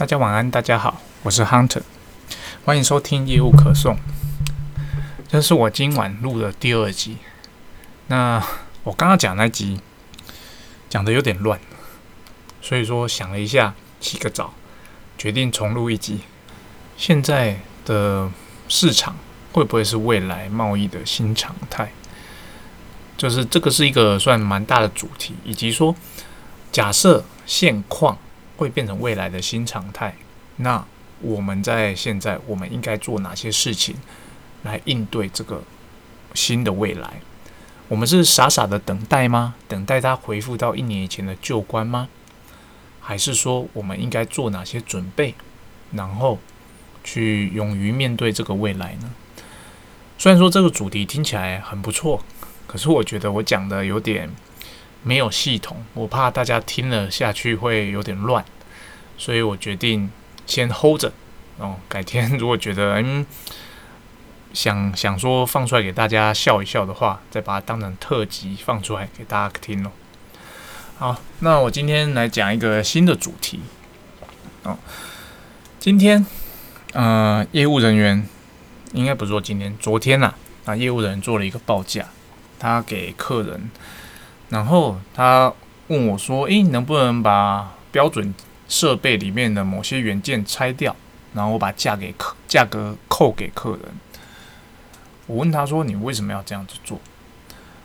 大家晚安，大家好，我是 Hunter，欢迎收听业务可颂。这是我今晚录的第二集。那我刚刚讲那集讲的有点乱，所以说想了一下，洗个澡，决定重录一集。现在的市场会不会是未来贸易的新常态？就是这个是一个算蛮大的主题，以及说假设现况。会变成未来的新常态。那我们在现在，我们应该做哪些事情来应对这个新的未来？我们是傻傻的等待吗？等待它回复到一年以前的旧观吗？还是说我们应该做哪些准备，然后去勇于面对这个未来呢？虽然说这个主题听起来很不错，可是我觉得我讲的有点。没有系统，我怕大家听了下去会有点乱，所以我决定先 hold 着哦。改天如果觉得嗯想想说放出来给大家笑一笑的话，再把它当成特辑放出来给大家听哦。好，那我今天来讲一个新的主题哦。今天呃，业务人员应该不是说今天，昨天呐啊，业务人员做了一个报价，他给客人。然后他问我说：“诶，能不能把标准设备里面的某些元件拆掉，然后我把价给客价格扣给客人？”我问他说：“你为什么要这样子做？”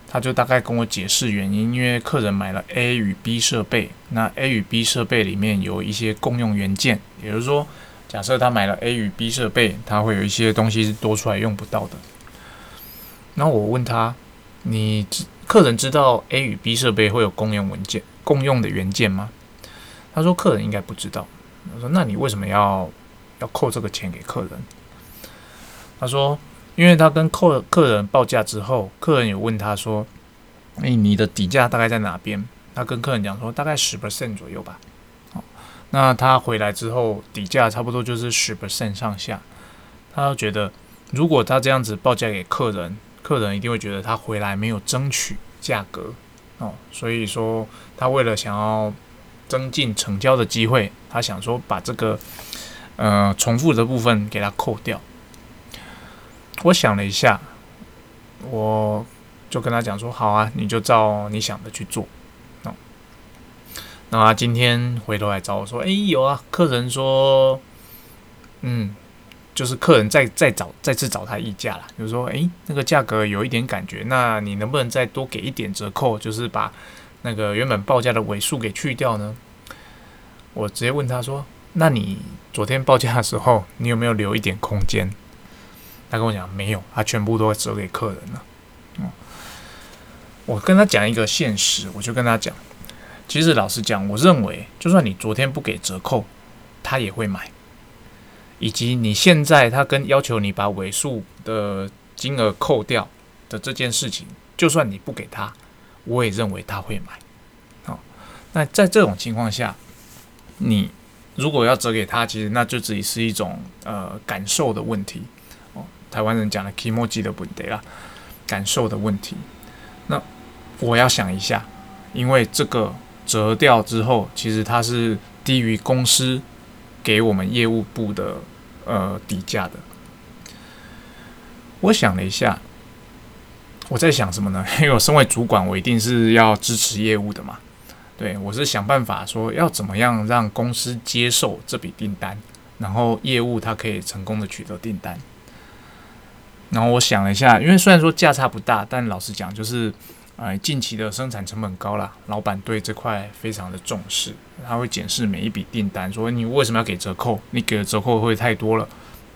他就大概跟我解释原因，因为客人买了 A 与 B 设备，那 A 与 B 设备里面有一些共用元件，也就是说，假设他买了 A 与 B 设备，他会有一些东西是多出来用不到的。然后我问他：“你？”客人知道 A 与 B 设备会有共用文件、共用的元件吗？他说客人应该不知道。我说那你为什么要要扣这个钱给客人？他说因为他跟客客人报价之后，客人有问他说：“诶，你的底价大概在哪边？”他跟客人讲说大概十 percent 左右吧。好，那他回来之后底价差不多就是十 percent 上下。他觉得如果他这样子报价给客人。客人一定会觉得他回来没有争取价格哦，所以说他为了想要增进成交的机会，他想说把这个呃重复的部分给他扣掉。我想了一下，我就跟他讲说：“好啊，你就照你想的去做。”哦，那他今天回头来找我说：“哎，有啊，客人说，嗯。”就是客人再再找再次找他议价了，就是说，诶，那个价格有一点感觉，那你能不能再多给一点折扣？就是把那个原本报价的尾数给去掉呢？我直接问他说：“那你昨天报价的时候，你有没有留一点空间？”他跟我讲没有，他全部都折给客人了。嗯，我跟他讲一个现实，我就跟他讲，其实老实讲，我认为就算你昨天不给折扣，他也会买。以及你现在他跟要求你把尾数的金额扣掉的这件事情，就算你不给他，我也认为他会买。好，那在这种情况下，你如果要折给他，其实那就只是一种呃感受的问题哦。台湾人讲的 “kimoji” 的问题啦，感受的问题。那我要想一下，因为这个折掉之后，其实它是低于公司。给我们业务部的呃底价的，我想了一下，我在想什么呢？因为我身为主管，我一定是要支持业务的嘛。对我是想办法说要怎么样让公司接受这笔订单，然后业务它可以成功的取得订单。然后我想了一下，因为虽然说价差不大，但老实讲就是。哎，近期的生产成本高了，老板对这块非常的重视，他会检视每一笔订单，说你为什么要给折扣？你给的折扣会太多了，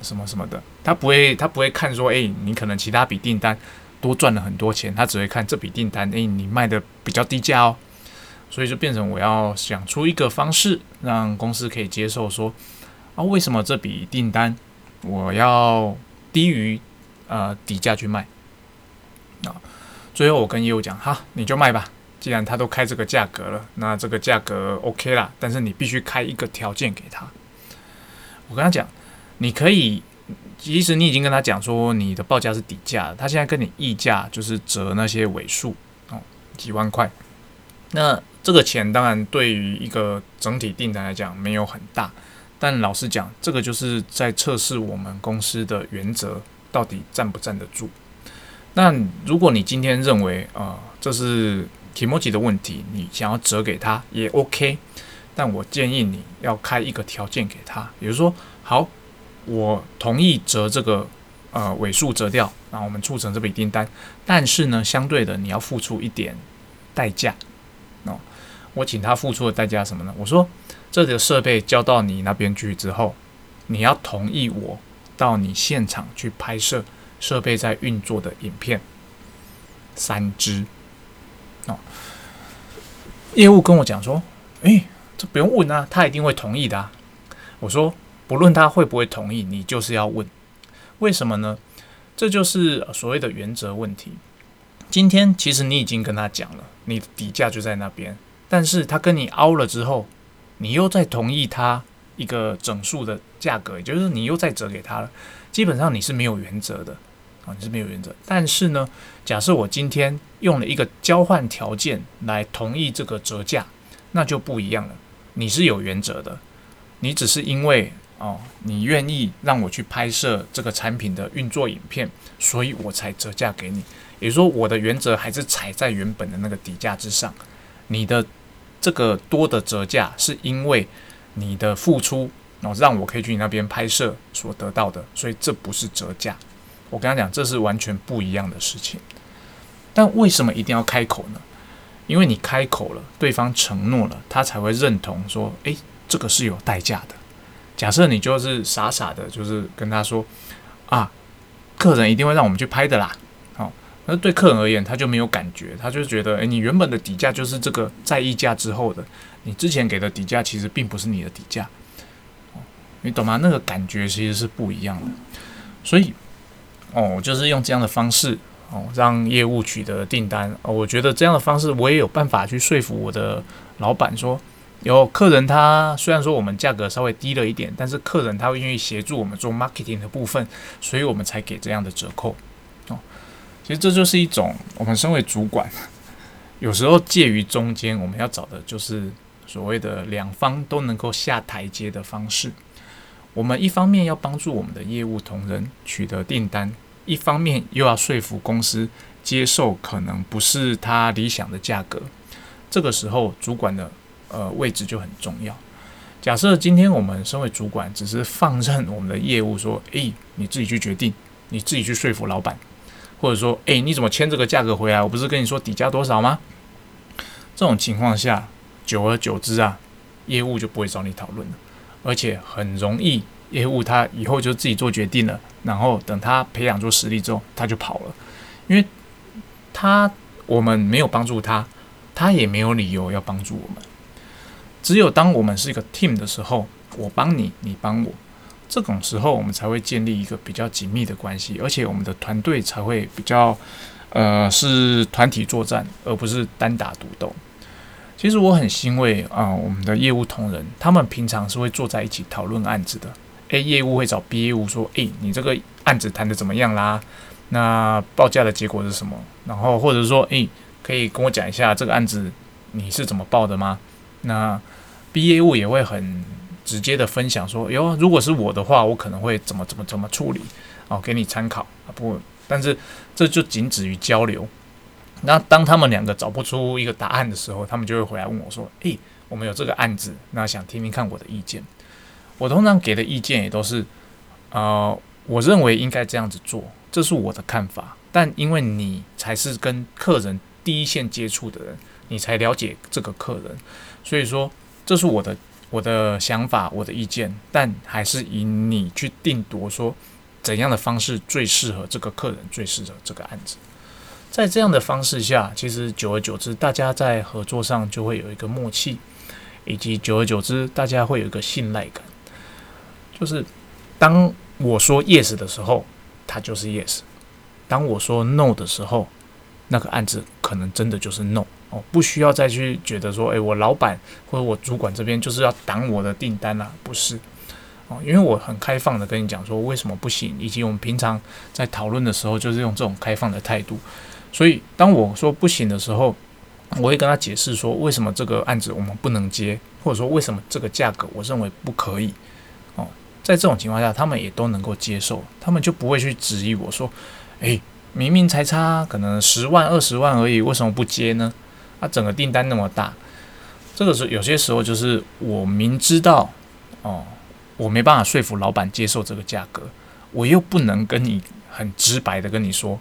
什么什么的，他不会，他不会看说，哎，你可能其他笔订单多赚了很多钱，他只会看这笔订单，哎，你卖的比较低价哦，所以就变成我要想出一个方式，让公司可以接受，说啊，为什么这笔订单我要低于呃底价去卖啊？最后我跟业务讲，哈，你就卖吧。既然他都开这个价格了，那这个价格 OK 啦。但是你必须开一个条件给他。我跟他讲，你可以，其实你已经跟他讲说你的报价是底价，他现在跟你议价就是折那些尾数哦，几万块。那这个钱当然对于一个整体订单来讲没有很大，但老实讲，这个就是在测试我们公司的原则到底站不站得住。那如果你今天认为啊，这是 Kimoji 的问题，你想要折给他也 OK，但我建议你要开一个条件给他，比如说，好，我同意折这个呃尾数折掉，然后我们促成这笔订单，但是呢，相对的你要付出一点代价哦。我请他付出的代价什么呢？我说。这个设备交到你那边去之后，你要同意我到你现场去拍摄设备在运作的影片三支哦。业务跟我讲说：“诶，这不用问啊，他一定会同意的。”我说：“不论他会不会同意，你就是要问，为什么呢？这就是所谓的原则问题。今天其实你已经跟他讲了，你的底价就在那边，但是他跟你凹了之后。”你又再同意他一个整数的价格，也就是你又再折给他了。基本上你是没有原则的啊，你是没有原则。但是呢，假设我今天用了一个交换条件来同意这个折价，那就不一样了。你是有原则的，你只是因为哦，你愿意让我去拍摄这个产品的运作影片，所以我才折价给你。也就是说，我的原则还是踩在原本的那个底价之上，你的。这个多的折价是因为你的付出，然后让我可以去你那边拍摄所得到的，所以这不是折价。我跟他讲，这是完全不一样的事情。但为什么一定要开口呢？因为你开口了，对方承诺了，他才会认同说，诶，这个是有代价的。假设你就是傻傻的，就是跟他说，啊，客人一定会让我们去拍的啦。好那对客人而言，他就没有感觉，他就觉得，诶，你原本的底价就是这个在溢价之后的，你之前给的底价其实并不是你的底价，你懂吗？那个感觉其实是不一样的。所以，哦，就是用这样的方式，哦，让业务取得订单。哦，我觉得这样的方式，我也有办法去说服我的老板说，有客人他虽然说我们价格稍微低了一点，但是客人他会愿意协助我们做 marketing 的部分，所以我们才给这样的折扣。哦其实这就是一种我们身为主管，有时候介于中间，我们要找的就是所谓的两方都能够下台阶的方式。我们一方面要帮助我们的业务同仁取得订单，一方面又要说服公司接受可能不是他理想的价格。这个时候，主管的呃位置就很重要。假设今天我们身为主管，只是放任我们的业务说：“诶，你自己去决定，你自己去说服老板。”或者说，诶，你怎么签这个价格回来？我不是跟你说底价多少吗？这种情况下，久而久之啊，业务就不会找你讨论了，而且很容易，业务他以后就自己做决定了，然后等他培养出实力之后，他就跑了，因为他我们没有帮助他，他也没有理由要帮助我们。只有当我们是一个 team 的时候，我帮你，你帮我。这种时候，我们才会建立一个比较紧密的关系，而且我们的团队才会比较，呃，是团体作战，而不是单打独斗。其实我很欣慰啊，我们的业务同仁，他们平常是会坐在一起讨论案子的。A 业务会找 B 业务说：“诶，你这个案子谈的怎么样啦？那报价的结果是什么？然后或者说，诶，可以跟我讲一下这个案子你是怎么报的吗？”那 B 业务也会很。直接的分享说，哟，如果是我的话，我可能会怎么怎么怎么处理，哦，给你参考啊。不，但是这就仅止于交流。那当他们两个找不出一个答案的时候，他们就会回来问我说，诶，我们有这个案子，那想听听看我的意见。我通常给的意见也都是，呃，我认为应该这样子做，这是我的看法。但因为你才是跟客人第一线接触的人，你才了解这个客人，所以说这是我的。我的想法，我的意见，但还是以你去定夺，说怎样的方式最适合这个客人，最适合这个案子。在这样的方式下，其实久而久之，大家在合作上就会有一个默契，以及久而久之，大家会有一个信赖感。就是当我说 yes 的时候，它就是 yes；当我说 no 的时候，那个案子可能真的就是 no。哦，不需要再去觉得说，诶，我老板或者我主管这边就是要挡我的订单啦，不是，哦，因为我很开放的跟你讲说为什么不行，以及我们平常在讨论的时候就是用这种开放的态度，所以当我说不行的时候，我会跟他解释说为什么这个案子我们不能接，或者说为什么这个价格我认为不可以，哦在这种情况下，他们也都能够接受，他们就不会去质疑我说：“诶，明明才差可能十万二十万而已，为什么不接呢？啊，整个订单那么大。”这个是有些时候就是我明知道哦，我没办法说服老板接受这个价格，我又不能跟你很直白的跟你说，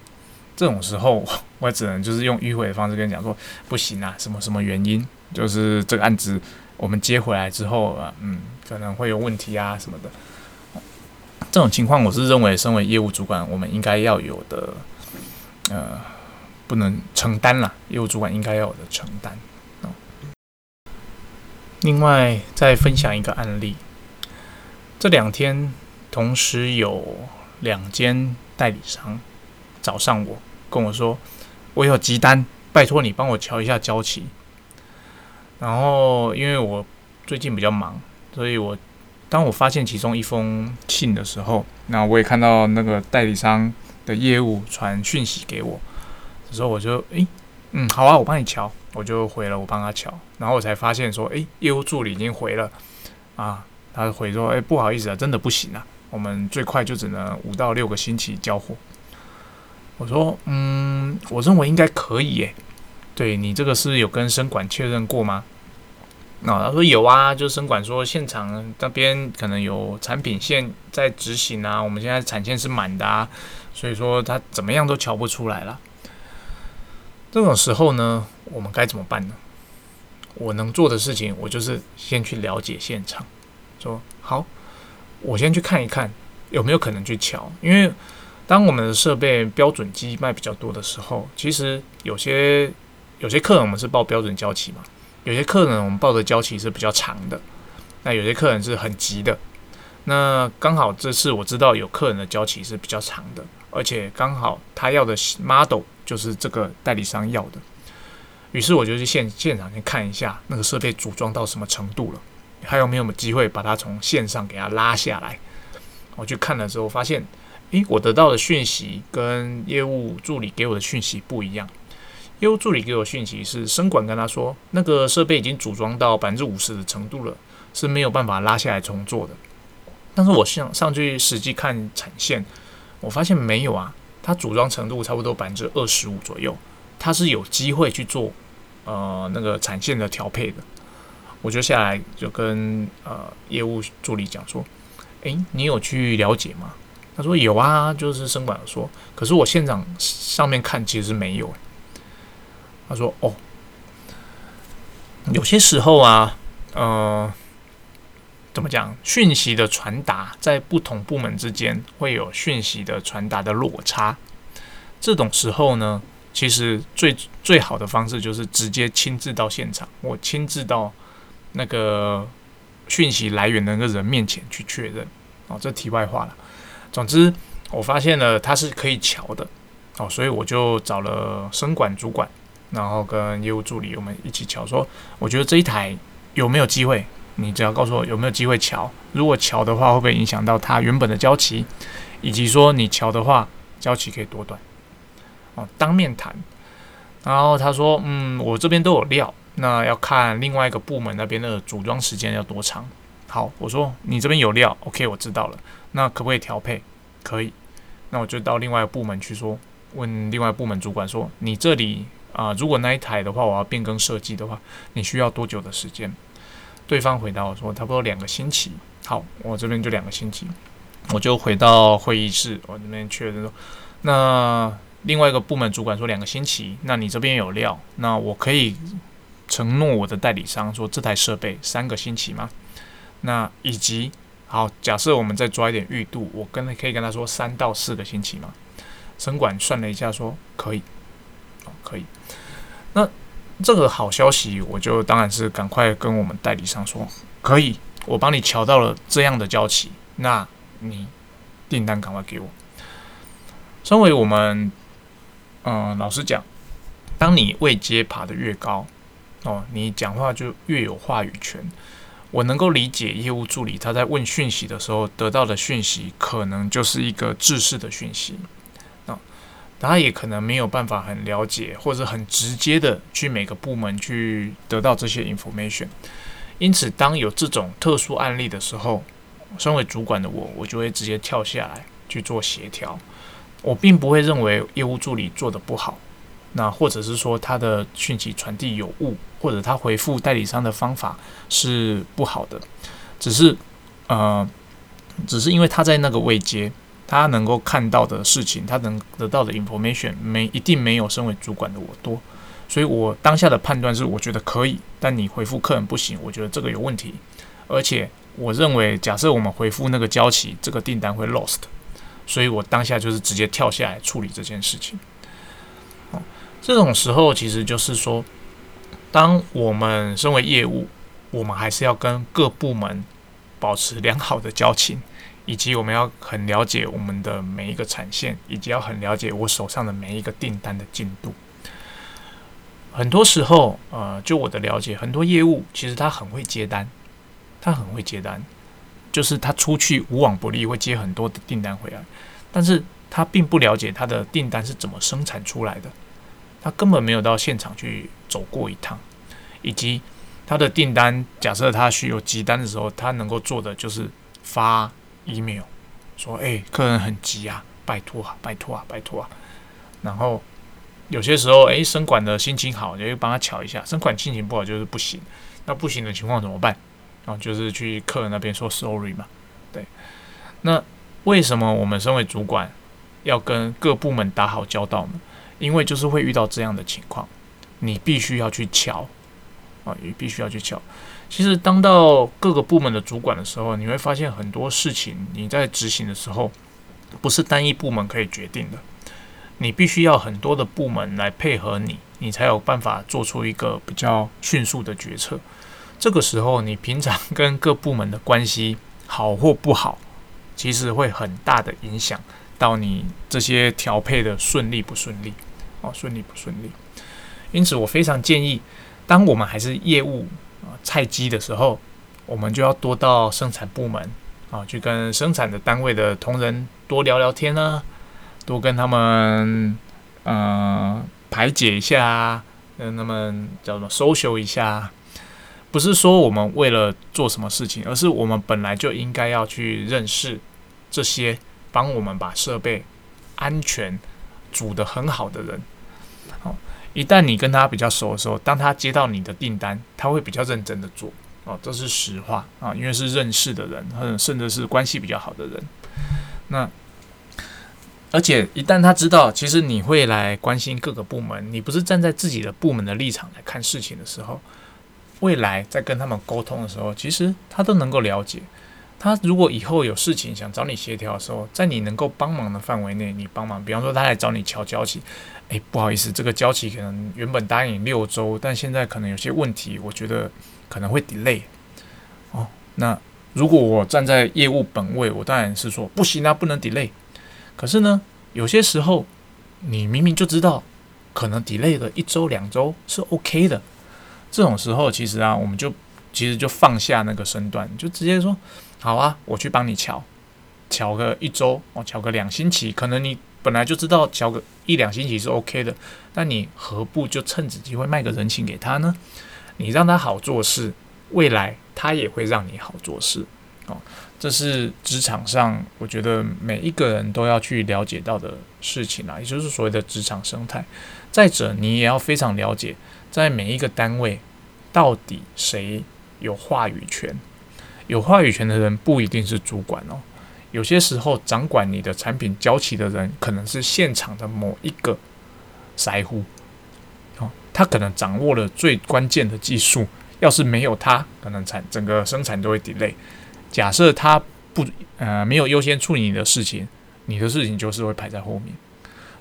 这种时候 我只能就是用迂回的方式跟你讲说，不行啊，什么什么原因，就是这个案子我们接回来之后啊，嗯，可能会有问题啊什么的。这种情况，我是认为身为业务主管，我们应该要有的，呃，不能承担了，业务主管应该要有的承担。另外，再分享一个案例。这两天同时有两间代理商找上我，跟我说：“我有急单，拜托你帮我瞧一下交期。”然后，因为我最近比较忙，所以我当我发现其中一封信的时候，那我也看到那个代理商的业务传讯息给我，这时候我就诶，嗯，好啊，我帮你瞧。我就回了，我帮他瞧，然后我才发现说，诶，业务助理已经回了，啊，他回说，诶，不好意思啊，真的不行啊，我们最快就只能五到六个星期交货。我说，嗯，我认为应该可以耶，对你这个是有跟生管确认过吗？那他说有啊，就生管说现场那边可能有产品线在执行啊，我们现在产线是满的啊，所以说他怎么样都瞧不出来了。这种时候呢，我们该怎么办呢？我能做的事情，我就是先去了解现场，说好，我先去看一看有没有可能去瞧。因为当我们的设备标准机卖比较多的时候，其实有些有些客人我们是报标准交期嘛，有些客人我们报的交期是比较长的，那有些客人是很急的。那刚好这次我知道有客人的交期是比较长的，而且刚好他要的 model。就是这个代理商要的，于是我就去现现场去看一下那个设备组装到什么程度了，还有没有机会把它从线上给它拉下来。我去看了之后发现，诶，我得到的讯息跟业务助理给我的讯息不一样。业务助理给我讯息是，生管跟他说，那个设备已经组装到百分之五十的程度了，是没有办法拉下来重做的。但是我上上去实际看产线，我发现没有啊。它组装程度差不多百分之二十五左右，它是有机会去做呃那个产线的调配的。我就下来就跟呃业务助理讲说：“诶，你有去了解吗？”他说：“有啊，就是生管说，可是我现场上面看其实没有。”他说：“哦，有些时候啊，呃。”怎么讲？讯息的传达在不同部门之间会有讯息的传达的落差。这种时候呢，其实最最好的方式就是直接亲自到现场，我亲自到那个讯息来源的那个人面前去确认。哦，这题外话了。总之，我发现了它是可以调的。哦，所以我就找了生管主管，然后跟业务助理我们一起瞧，说我觉得这一台有没有机会？你只要告诉我有没有机会桥，如果桥的话会不会影响到它原本的交期，以及说你桥的话交期可以多短？哦，当面谈。然后他说，嗯，我这边都有料，那要看另外一个部门那边的组装时间要多长。好，我说你这边有料，OK，我知道了。那可不可以调配？可以。那我就到另外一部门去说，问另外部门主管说，你这里啊，如果那一台的话，我要变更设计的话，你需要多久的时间？对方回答我说：“差不多两个星期。”好，我这边就两个星期，我就回到会议室，我这边确认说：“那另外一个部门主管说两个星期，那你这边有料，那我可以承诺我的代理商说这台设备三个星期吗？那以及好，假设我们再抓一点预度，我跟可以跟他说三到四个星期吗？城管算了一下说可以，哦，可以。那。这个好消息，我就当然是赶快跟我们代理商说，可以，我帮你瞧到了这样的交期，那你订单赶快给我。身为我们，嗯，老实讲，当你位阶爬得越高，哦，你讲话就越有话语权。我能够理解业务助理他在问讯息的时候得到的讯息，可能就是一个制式的讯息。他也可能没有办法很了解，或者很直接的去每个部门去得到这些 information。因此，当有这种特殊案例的时候，身为主管的我，我就会直接跳下来去做协调。我并不会认为业务助理做的不好，那或者是说他的讯息传递有误，或者他回复代理商的方法是不好的，只是呃，只是因为他在那个位阶，他能够看到的事情，他能得到的 information 没一定没有身为主管的我多，所以我当下的判断是我觉得可以，但你回复客人不行，我觉得这个有问题，而且我认为假设我们回复那个交期，这个订单会 lost。所以我当下就是直接跳下来处理这件事情。哦，这种时候其实就是说，当我们身为业务，我们还是要跟各部门保持良好的交情，以及我们要很了解我们的每一个产线，以及要很了解我手上的每一个订单的进度。很多时候，呃，就我的了解，很多业务其实他很会接单，他很会接单。就是他出去无往不利，会接很多的订单回来，但是他并不了解他的订单是怎么生产出来的，他根本没有到现场去走过一趟，以及他的订单，假设他需要急单的时候，他能够做的就是发 email 说：“哎，客人很急啊，拜托啊，拜托啊，拜托啊。”然后有些时候，哎，生管的心情好，就会帮他瞧一下；生管心情不好，就是不行。那不行的情况怎么办？啊，就是去客人那边说 sorry 嘛，对。那为什么我们身为主管要跟各部门打好交道呢？因为就是会遇到这样的情况，你必须要去瞧啊，你必须要去瞧。其实当到各个部门的主管的时候，你会发现很多事情你在执行的时候，不是单一部门可以决定的，你必须要很多的部门来配合你，你才有办法做出一个比较迅速的决策。这个时候，你平常跟各部门的关系好或不好，其实会很大的影响到你这些调配的顺利不顺利哦，顺利不顺利。因此，我非常建议，当我们还是业务啊菜鸡的时候，我们就要多到生产部门啊，去跟生产的单位的同仁多聊聊天呢，多跟他们呃排解一下，跟他们叫什么 social 一下。不是说我们为了做什么事情，而是我们本来就应该要去认识这些帮我们把设备安全组得很好的人。好，一旦你跟他比较熟的时候，当他接到你的订单，他会比较认真的做。哦，这是实话啊，因为是认识的人，或者甚至是关系比较好的人。那而且一旦他知道，其实你会来关心各个部门，你不是站在自己的部门的立场来看事情的时候。未来在跟他们沟通的时候，其实他都能够了解。他如果以后有事情想找你协调的时候，在你能够帮忙的范围内，你帮忙。比方说，他来找你调交期，诶，不好意思，这个交期可能原本答应六周，但现在可能有些问题，我觉得可能会 delay。哦，那如果我站在业务本位，我当然是说不行啊，不能 delay。可是呢，有些时候你明明就知道，可能 delay 个一周两周是 OK 的。这种时候，其实啊，我们就其实就放下那个身段，就直接说：“好啊，我去帮你瞧，瞧个一周，哦，瞧个两星期。可能你本来就知道瞧个一两星期是 OK 的，那你何不就趁此机会卖个人情给他呢？你让他好做事，未来他也会让你好做事。哦，这是职场上我觉得每一个人都要去了解到的事情啊，也就是所谓的职场生态。再者，你也要非常了解。”在每一个单位，到底谁有话语权？有话语权的人不一定是主管哦。有些时候，掌管你的产品交期的人，可能是现场的某一个腮乎哦，他可能掌握了最关键的技术。要是没有他，可能产整个生产都会 delay。假设他不呃没有优先处理你的事情，你的事情就是会排在后面。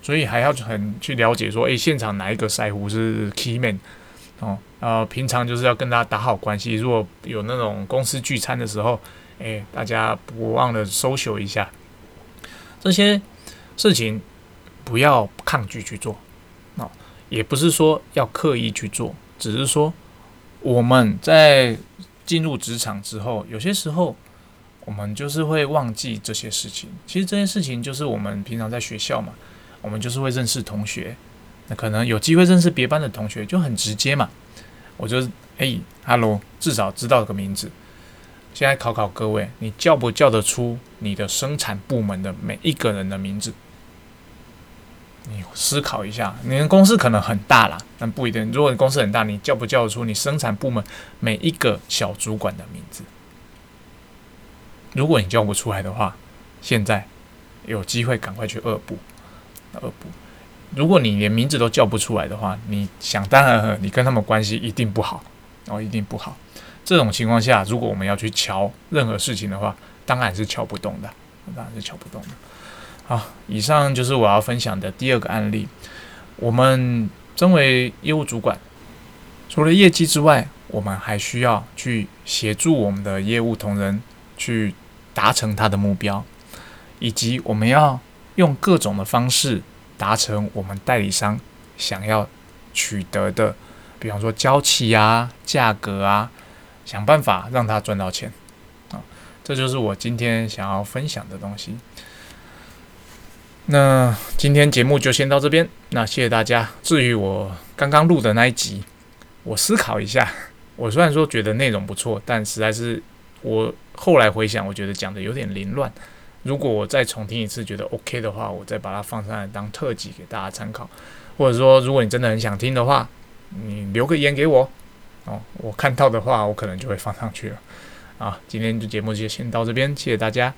所以还要很去了解说，诶，现场哪一个腮胡是 key man 哦？呃，平常就是要跟大家打好关系。如果有那种公司聚餐的时候，诶，大家不忘了 social 一下。这些事情不要抗拒去做，哦，也不是说要刻意去做，只是说我们在进入职场之后，有些时候我们就是会忘记这些事情。其实这些事情就是我们平常在学校嘛。我们就是会认识同学，那可能有机会认识别班的同学就很直接嘛。我就哎，Hello，至少知道个名字。现在考考各位，你叫不叫得出你的生产部门的每一个人的名字？你思考一下，你的公司可能很大啦，但不一定。如果你公司很大，你叫不叫得出你生产部门每一个小主管的名字？如果你叫不出来的话，现在有机会赶快去恶补，恶补。如果你连名字都叫不出来的话，你想当然，你跟他们关系一定不好，哦，一定不好。这种情况下，如果我们要去瞧任何事情的话，当然是瞧不动的，当然是瞧不动的。好，以上就是我要分享的第二个案例。我们身为业务主管，除了业绩之外，我们还需要去协助我们的业务同仁去达成他的目标，以及我们要用各种的方式达成我们代理商想要取得的，比方说交期啊、价格啊，想办法让他赚到钱啊。这就是我今天想要分享的东西。那今天节目就先到这边，那谢谢大家。至于我刚刚录的那一集，我思考一下。我虽然说觉得内容不错，但实在是我后来回想，我觉得讲的有点凌乱。如果我再重听一次，觉得 OK 的话，我再把它放上来当特辑给大家参考。或者说，如果你真的很想听的话，你留个言给我哦，我看到的话，我可能就会放上去了。啊，今天的节目就先到这边，谢谢大家。